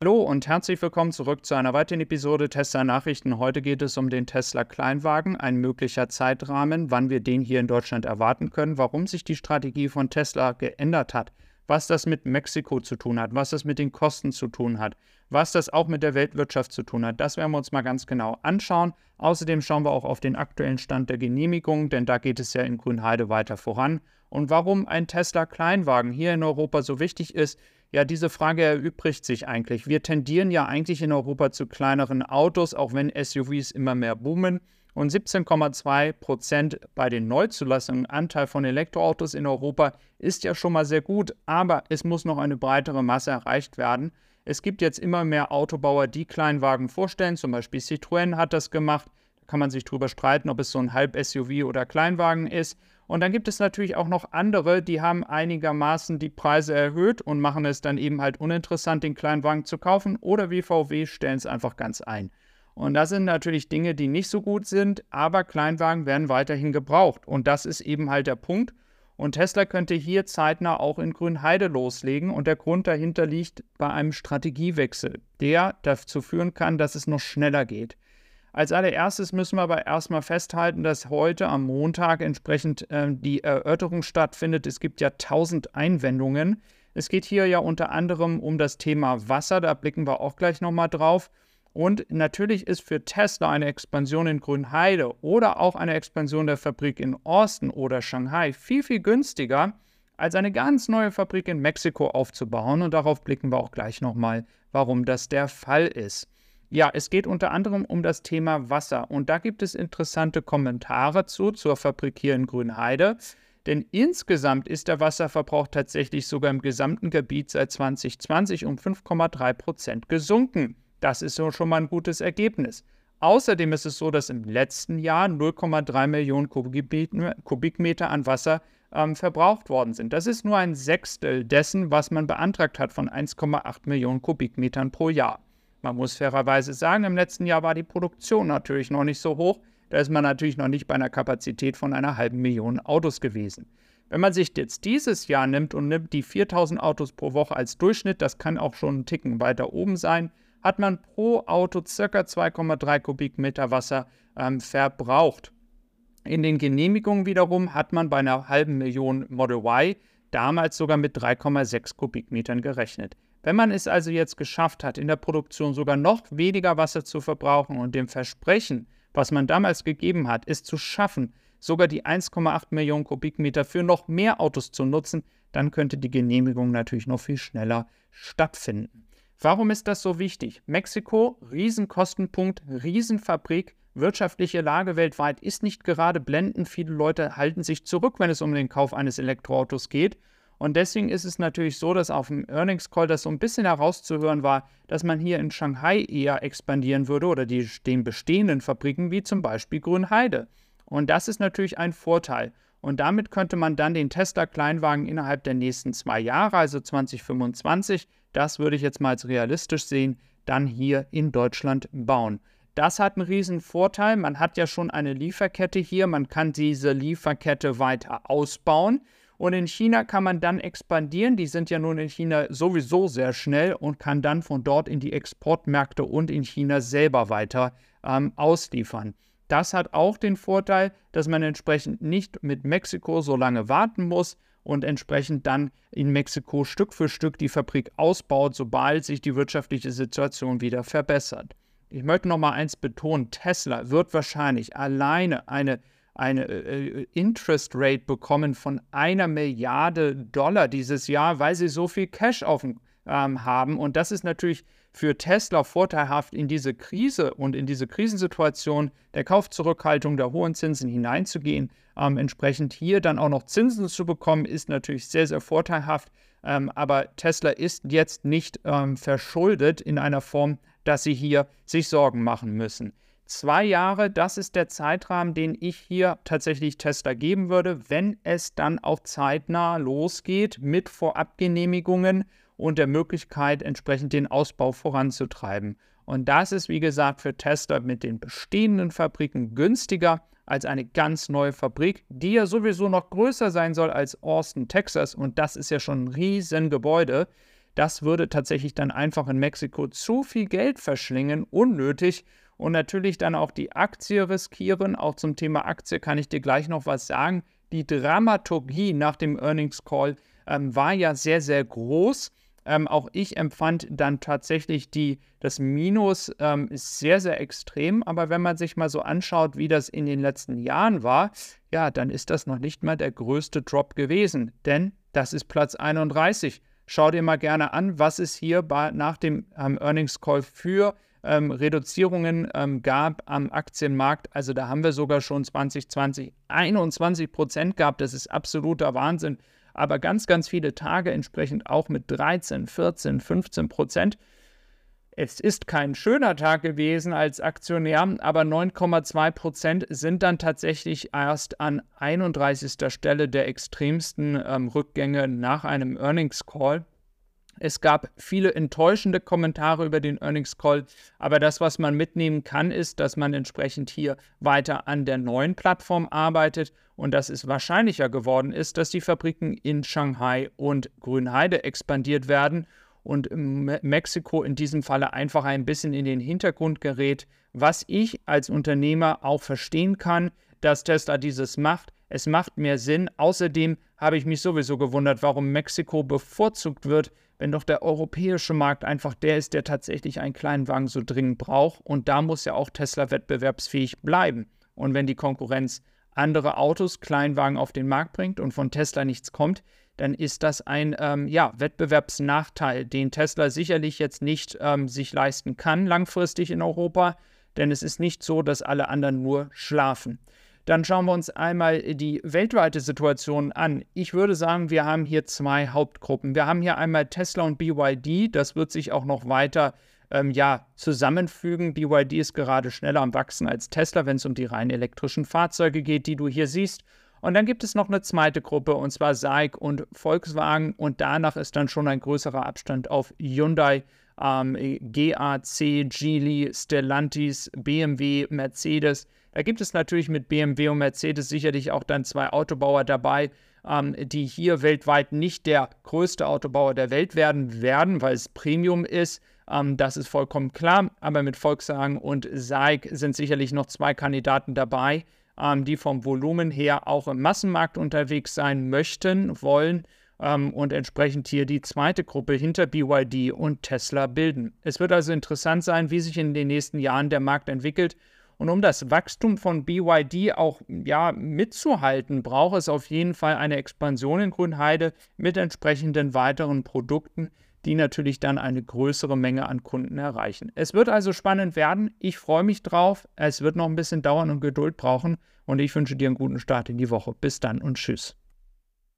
Hallo und herzlich willkommen zurück zu einer weiteren Episode Tesla Nachrichten. Heute geht es um den Tesla Kleinwagen, ein möglicher Zeitrahmen, wann wir den hier in Deutschland erwarten können, warum sich die Strategie von Tesla geändert hat, was das mit Mexiko zu tun hat, was das mit den Kosten zu tun hat, was das auch mit der Weltwirtschaft zu tun hat. Das werden wir uns mal ganz genau anschauen. Außerdem schauen wir auch auf den aktuellen Stand der Genehmigung, denn da geht es ja in Grünheide weiter voran. Und warum ein Tesla Kleinwagen hier in Europa so wichtig ist, ja, diese Frage erübrigt sich eigentlich. Wir tendieren ja eigentlich in Europa zu kleineren Autos, auch wenn SUVs immer mehr boomen. Und 17,2 Prozent bei den Neuzulassungen Anteil von Elektroautos in Europa ist ja schon mal sehr gut, aber es muss noch eine breitere Masse erreicht werden. Es gibt jetzt immer mehr Autobauer, die Kleinwagen vorstellen, zum Beispiel Citroën hat das gemacht. Da kann man sich drüber streiten, ob es so ein Halb-SUV oder Kleinwagen ist. Und dann gibt es natürlich auch noch andere, die haben einigermaßen die Preise erhöht und machen es dann eben halt uninteressant, den Kleinwagen zu kaufen. Oder wie VW stellen es einfach ganz ein. Und das sind natürlich Dinge, die nicht so gut sind, aber Kleinwagen werden weiterhin gebraucht. Und das ist eben halt der Punkt. Und Tesla könnte hier zeitnah auch in Grünheide loslegen. Und der Grund dahinter liegt bei einem Strategiewechsel, der dazu führen kann, dass es noch schneller geht. Als allererstes müssen wir aber erstmal festhalten, dass heute am Montag entsprechend äh, die Erörterung stattfindet. Es gibt ja tausend Einwendungen. Es geht hier ja unter anderem um das Thema Wasser, da blicken wir auch gleich nochmal drauf. Und natürlich ist für Tesla eine Expansion in Grünheide oder auch eine Expansion der Fabrik in Austin oder Shanghai viel, viel günstiger, als eine ganz neue Fabrik in Mexiko aufzubauen. Und darauf blicken wir auch gleich nochmal, warum das der Fall ist. Ja, es geht unter anderem um das Thema Wasser und da gibt es interessante Kommentare zu, zur Fabrik hier in Grünheide. Denn insgesamt ist der Wasserverbrauch tatsächlich sogar im gesamten Gebiet seit 2020 um 5,3 Prozent gesunken. Das ist schon mal ein gutes Ergebnis. Außerdem ist es so, dass im letzten Jahr 0,3 Millionen Kubikmeter an Wasser ähm, verbraucht worden sind. Das ist nur ein Sechstel dessen, was man beantragt hat von 1,8 Millionen Kubikmetern pro Jahr. Man muss fairerweise sagen, im letzten Jahr war die Produktion natürlich noch nicht so hoch. Da ist man natürlich noch nicht bei einer Kapazität von einer halben Million Autos gewesen. Wenn man sich jetzt dieses Jahr nimmt und nimmt die 4000 Autos pro Woche als Durchschnitt, das kann auch schon einen Ticken weiter oben sein, hat man pro Auto ca. 2,3 Kubikmeter Wasser ähm, verbraucht. In den Genehmigungen wiederum hat man bei einer halben Million Model Y damals sogar mit 3,6 Kubikmetern gerechnet. Wenn man es also jetzt geschafft hat, in der Produktion sogar noch weniger Wasser zu verbrauchen und dem Versprechen, was man damals gegeben hat, es zu schaffen, sogar die 1,8 Millionen Kubikmeter für noch mehr Autos zu nutzen, dann könnte die Genehmigung natürlich noch viel schneller stattfinden. Warum ist das so wichtig? Mexiko, Riesenkostenpunkt, Riesenfabrik, wirtschaftliche Lage weltweit ist nicht gerade blendend. Viele Leute halten sich zurück, wenn es um den Kauf eines Elektroautos geht. Und deswegen ist es natürlich so, dass auf dem Earnings Call das so ein bisschen herauszuhören war, dass man hier in Shanghai eher expandieren würde oder die, den bestehenden Fabriken wie zum Beispiel Grünheide. Und das ist natürlich ein Vorteil. Und damit könnte man dann den Tesla-Kleinwagen innerhalb der nächsten zwei Jahre, also 2025, das würde ich jetzt mal als realistisch sehen, dann hier in Deutschland bauen. Das hat einen riesen Vorteil. Man hat ja schon eine Lieferkette hier. Man kann diese Lieferkette weiter ausbauen. Und in China kann man dann expandieren. Die sind ja nun in China sowieso sehr schnell und kann dann von dort in die Exportmärkte und in China selber weiter ähm, ausliefern. Das hat auch den Vorteil, dass man entsprechend nicht mit Mexiko so lange warten muss und entsprechend dann in Mexiko Stück für Stück die Fabrik ausbaut, sobald sich die wirtschaftliche Situation wieder verbessert. Ich möchte noch mal eins betonen: Tesla wird wahrscheinlich alleine eine eine äh, Interest Rate bekommen von einer Milliarde Dollar dieses Jahr, weil sie so viel Cash auf dem ähm, haben. Und das ist natürlich für Tesla vorteilhaft, in diese Krise und in diese Krisensituation der Kaufzurückhaltung, der hohen Zinsen hineinzugehen. Ähm, entsprechend hier dann auch noch Zinsen zu bekommen, ist natürlich sehr, sehr vorteilhaft. Ähm, aber Tesla ist jetzt nicht ähm, verschuldet in einer Form, dass sie hier sich Sorgen machen müssen. Zwei Jahre, das ist der Zeitrahmen, den ich hier tatsächlich Tester geben würde, wenn es dann auch zeitnah losgeht mit Vorabgenehmigungen und der Möglichkeit, entsprechend den Ausbau voranzutreiben. Und das ist, wie gesagt, für Tester mit den bestehenden Fabriken günstiger als eine ganz neue Fabrik, die ja sowieso noch größer sein soll als Austin, Texas. Und das ist ja schon ein Riesengebäude. Das würde tatsächlich dann einfach in Mexiko zu viel Geld verschlingen, unnötig und natürlich dann auch die Aktie riskieren. Auch zum Thema Aktie kann ich dir gleich noch was sagen. Die Dramaturgie nach dem Earnings Call ähm, war ja sehr, sehr groß. Ähm, auch ich empfand dann tatsächlich die, das Minus ähm, sehr, sehr extrem. Aber wenn man sich mal so anschaut, wie das in den letzten Jahren war, ja, dann ist das noch nicht mal der größte Drop gewesen. Denn das ist Platz 31. Schau dir mal gerne an, was es hier bei, nach dem ähm, Earnings Call für ähm, Reduzierungen ähm, gab am Aktienmarkt. Also da haben wir sogar schon 2020 21 Prozent gehabt. Das ist absoluter Wahnsinn aber ganz, ganz viele Tage entsprechend auch mit 13, 14, 15 Prozent. Es ist kein schöner Tag gewesen als Aktionär, aber 9,2 Prozent sind dann tatsächlich erst an 31. Stelle der extremsten ähm, Rückgänge nach einem Earnings Call. Es gab viele enttäuschende Kommentare über den Earnings Call, aber das, was man mitnehmen kann, ist, dass man entsprechend hier weiter an der neuen Plattform arbeitet und dass es wahrscheinlicher geworden ist, dass die Fabriken in Shanghai und Grünheide expandiert werden und Mexiko in diesem Falle einfach ein bisschen in den Hintergrund gerät, was ich als Unternehmer auch verstehen kann, dass Tesla dieses macht. Es macht mehr Sinn. Außerdem habe ich mich sowieso gewundert, warum Mexiko bevorzugt wird, wenn doch der europäische Markt einfach der ist, der tatsächlich einen Kleinwagen so dringend braucht. Und da muss ja auch Tesla wettbewerbsfähig bleiben. Und wenn die Konkurrenz andere Autos, Kleinwagen auf den Markt bringt und von Tesla nichts kommt, dann ist das ein ähm, ja, Wettbewerbsnachteil, den Tesla sicherlich jetzt nicht ähm, sich leisten kann langfristig in Europa, denn es ist nicht so, dass alle anderen nur schlafen. Dann schauen wir uns einmal die weltweite Situation an. Ich würde sagen, wir haben hier zwei Hauptgruppen. Wir haben hier einmal Tesla und BYD. Das wird sich auch noch weiter ähm, ja, zusammenfügen. BYD ist gerade schneller am Wachsen als Tesla, wenn es um die rein elektrischen Fahrzeuge geht, die du hier siehst. Und dann gibt es noch eine zweite Gruppe, und zwar SAIC und Volkswagen. Und danach ist dann schon ein größerer Abstand auf Hyundai, ähm, GAC, Geely, Stellantis, BMW, Mercedes. Da gibt es natürlich mit BMW und Mercedes sicherlich auch dann zwei Autobauer dabei, ähm, die hier weltweit nicht der größte Autobauer der Welt werden werden, weil es Premium ist. Ähm, das ist vollkommen klar. Aber mit Volkswagen und SAIC sind sicherlich noch zwei Kandidaten dabei, ähm, die vom Volumen her auch im Massenmarkt unterwegs sein möchten, wollen ähm, und entsprechend hier die zweite Gruppe hinter BYD und Tesla bilden. Es wird also interessant sein, wie sich in den nächsten Jahren der Markt entwickelt und um das Wachstum von BYD auch ja, mitzuhalten, braucht es auf jeden Fall eine Expansion in Grünheide mit entsprechenden weiteren Produkten, die natürlich dann eine größere Menge an Kunden erreichen. Es wird also spannend werden. Ich freue mich drauf. Es wird noch ein bisschen dauern und Geduld brauchen. Und ich wünsche dir einen guten Start in die Woche. Bis dann und tschüss.